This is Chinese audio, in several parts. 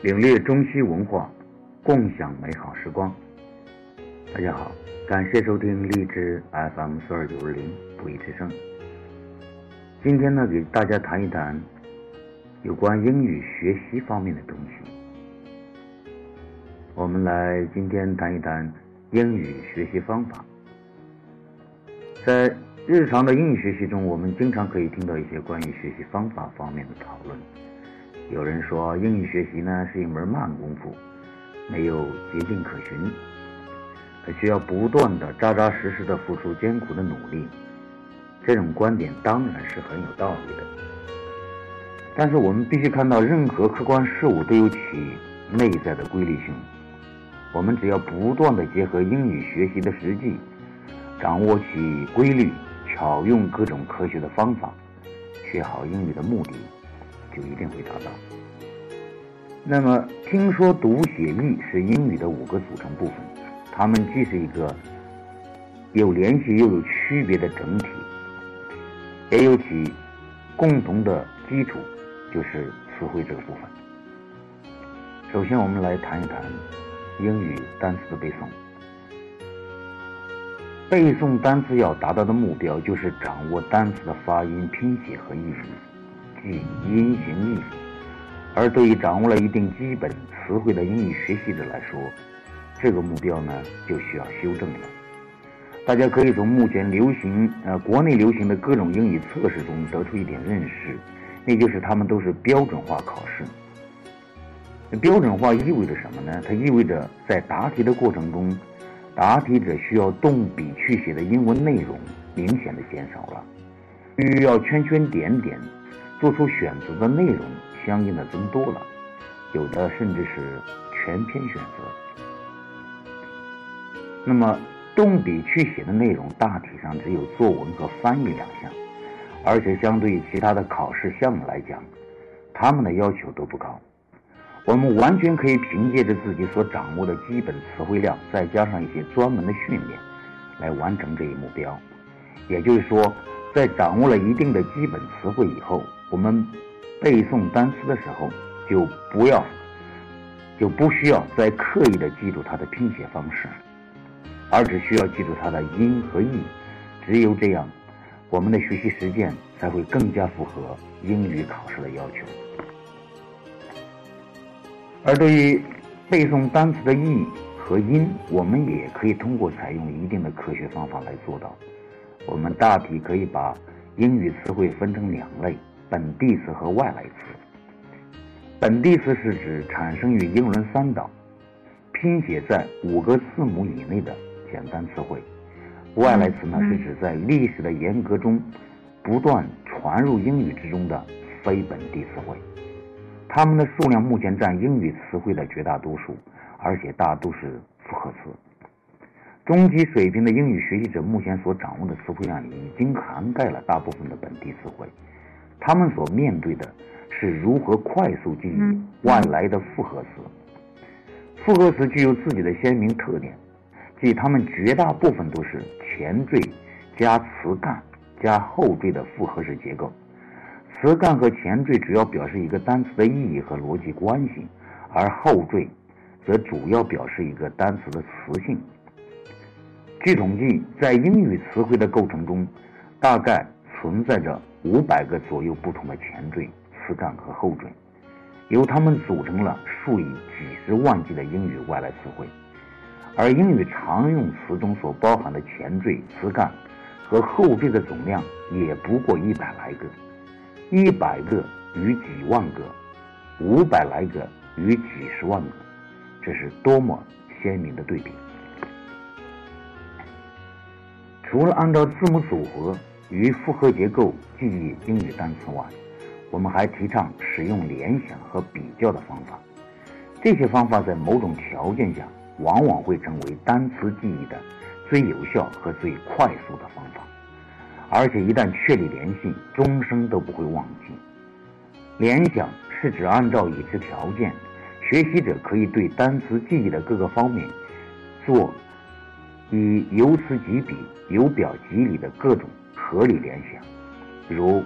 领略中西文化，共享美好时光。大家好，感谢收听荔枝 FM 四二九二零不一之声。今天呢，给大家谈一谈有关英语学习方面的东西。我们来今天谈一谈英语学习方法。在日常的英语学习中，我们经常可以听到一些关于学习方法方面的讨论。有人说，英语学习呢是一门慢功夫，没有捷径可循，需要不断的扎扎实实的付出艰苦的努力。这种观点当然是很有道理的，但是我们必须看到，任何客观事物都有其内在的规律性。我们只要不断的结合英语学习的实际，掌握其规律，巧用各种科学的方法，学好英语的目的就一定会达到。那么，听说读写译是英语的五个组成部分，它们既是一个有联系又有区别的整体，也有其共同的基础，就是词汇这个部分。首先，我们来谈一谈。英语单词的背诵，背诵单词要达到的目标就是掌握单词的发音、拼写和意思，即音形意。而对于掌握了一定基本词汇的英语学习者来说，这个目标呢就需要修正了。大家可以从目前流行呃国内流行的各种英语测试中得出一点认识，那就是他们都是标准化考试。标准化意味着什么呢？它意味着在答题的过程中，答题者需要动笔去写的英文内容明显的减少了，需要圈圈点点做出选择的内容相应的增多了，有的甚至是全篇选择。那么动笔去写的内容大体上只有作文和翻译两项，而且相对于其他的考试项目来讲，他们的要求都不高。我们完全可以凭借着自己所掌握的基本词汇量，再加上一些专门的训练，来完成这一目标。也就是说，在掌握了一定的基本词汇以后，我们背诵单词的时候，就不要，就不需要再刻意的记住它的拼写方式，而只需要记住它的音和义。只有这样，我们的学习实践才会更加符合英语考试的要求。而对于背诵单词的义和音，我们也可以通过采用一定的科学方法来做到。我们大体可以把英语词汇分成两类：本地词和外来词。本地词是指产生于英伦三岛、拼写在五个字母以内的简单词汇；外来词呢，是指在历史的沿革中不断传入英语之中的非本地词汇。它们的数量目前占英语词汇的绝大多数，而且大都是复合词。中级水平的英语学习者目前所掌握的词汇量已经涵盖了大部分的本地词汇，他们所面对的是如何快速记忆外来的复合词。复合词具有自己的鲜明特点，即它们绝大部分都是前缀加词干加后缀的复合式结构。词干和前缀主要表示一个单词的意义和逻辑关系，而后缀则主要表示一个单词的词性。据统计，在英语词汇的构成中，大概存在着五百个左右不同的前缀、词干和后缀，由它们组成了数以几十万计的英语外来词汇。而英语常用词中所包含的前缀、词干和后缀的总量也不过一百来个。一百个与几万个，五百来个与几十万个，这是多么鲜明的对比！除了按照字母组合与复合结构记忆英语单词外，我们还提倡使用联想和比较的方法。这些方法在某种条件下，往往会成为单词记忆的最有效和最快速的方法。而且一旦确立联系，终生都不会忘记。联想是指按照已知条件，学习者可以对单词记忆的各个方面做以由此及彼、由表及里的各种合理联想，如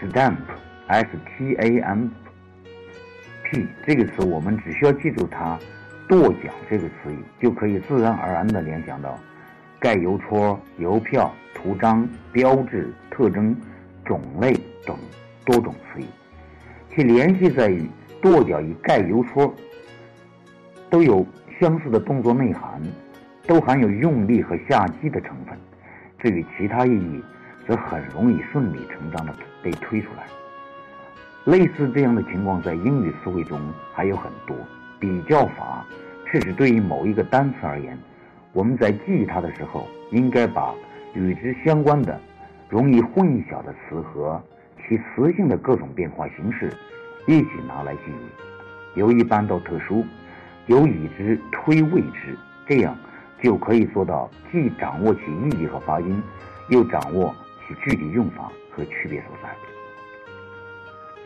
stamp，s t a m，p，这个词，我们只需要记住它“跺脚”这个词语，就可以自然而然地联想到盖邮戳、邮票、图章、标志、特征、种类等多种词语。其联系在于，跺脚与盖邮戳都有相似的动作内涵，都含有用力和下击的成分。至于其他意义，则很容易顺理成章地被推出来。类似这样的情况，在英语词汇中还有很多。比较法是指对于某一个单词而言，我们在记忆它的时候，应该把与之相关的、容易混淆的词和其词性的各种变化形式一起拿来记忆，由一般到特殊，由已知推未知，这样就可以做到既掌握其意义和发音，又掌握其具体用法和区别所在。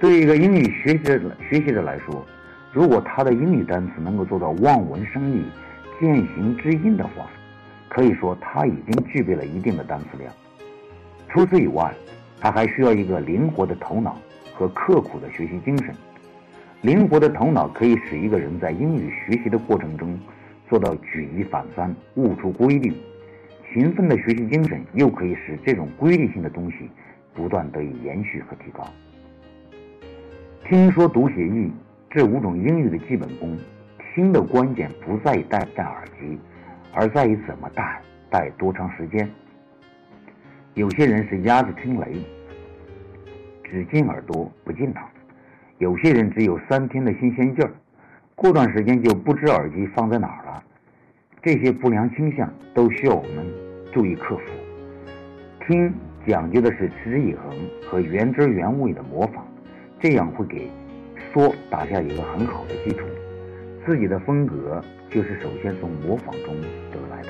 对一个英语学习者学习者来说，如果他的英语单词能够做到望文生义、见形知音的话，可以说他已经具备了一定的单词量。除此以外，他还需要一个灵活的头脑和刻苦的学习精神。灵活的头脑可以使一个人在英语学习的过程中做到举一反三、悟出规律；勤奋的学习精神又可以使这种规律性的东西不断得以延续和提高。听说读写译这五种英语的基本功，听的关键不在于戴不戴耳机，而在于怎么戴，戴多长时间。有些人是鸭子听雷，只进耳朵不进脑；有些人只有三天的新鲜劲儿，过段时间就不知耳机放在哪儿了。这些不良倾向都需要我们注意克服。听讲究的是持之以恒和原汁原味的模仿。这样会给说打下一个很好的基础。自己的风格就是首先从模仿中得来的。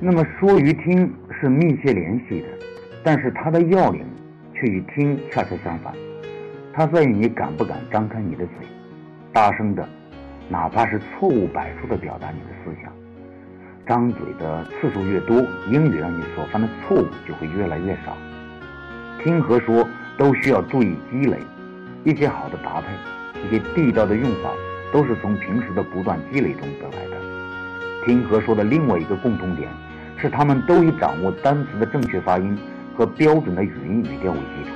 那么说与听是密切联系的，但是它的要领却与听恰恰相反。它在于你敢不敢张开你的嘴，大声的，哪怕是错误百出的表达你的思想。张嘴的次数越多，英语让你所犯的错误就会越来越少。听和说都需要注意积累，一些好的搭配，一些地道的用法，都是从平时的不断积累中得来的。听和说的另外一个共同点是，他们都以掌握单词的正确发音和标准的语音语调为基础。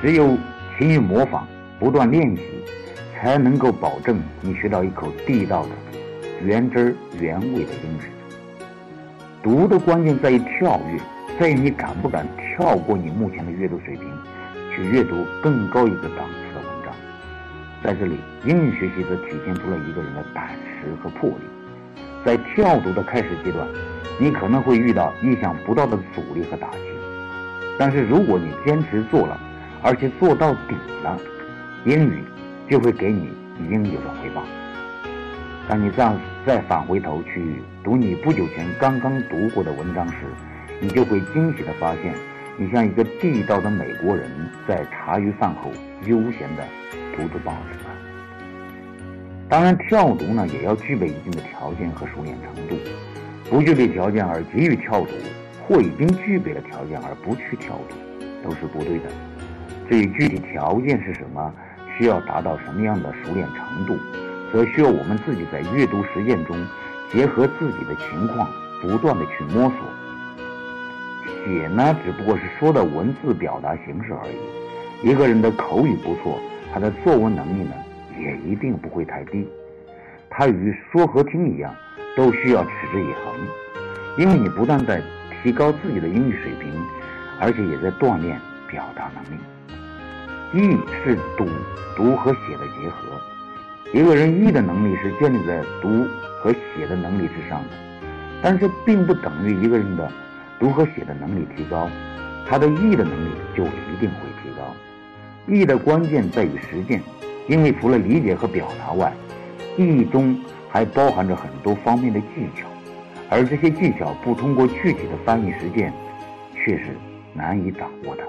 只有勤于模仿，不断练习，才能够保证你学到一口地道的。原汁原味的英语，读的关键在于跳跃，在于你敢不敢跳过你目前的阅读水平，去阅读更高一个档次的文章。在这里，英语学习则体现出了一个人的胆识和魄力。在跳读的开始阶段，你可能会遇到意想不到的阻力和打击，但是如果你坚持做了，而且做到底了，英语就会给你应有的回报。当你这样再返回头去读你不久前刚刚读过的文章时，你就会惊喜地发现，你像一个地道的美国人在茶余饭后悠闲地读着报纸了。当然，跳读呢也要具备一定的条件和熟练程度。不具备条件而急于跳读，或已经具备了条件而不去跳读，都是不对的。至于具体条件是什么，需要达到什么样的熟练程度？则需要我们自己在阅读实践中，结合自己的情况，不断的去摸索。写呢，只不过是说的文字表达形式而已。一个人的口语不错，他的作文能力呢，也一定不会太低。他与说和听一样，都需要持之以恒。因为你不但在提高自己的英语水平，而且也在锻炼表达能力。译是读读和写的结合。一个人译的能力是建立在读和写的能力之上的，但是并不等于一个人的读和写的能力提高，他的译的能力就一定会提高。译的关键在于实践，因为除了理解和表达外，译中还包含着很多方面的技巧，而这些技巧不通过具体的翻译实践，却是难以掌握的。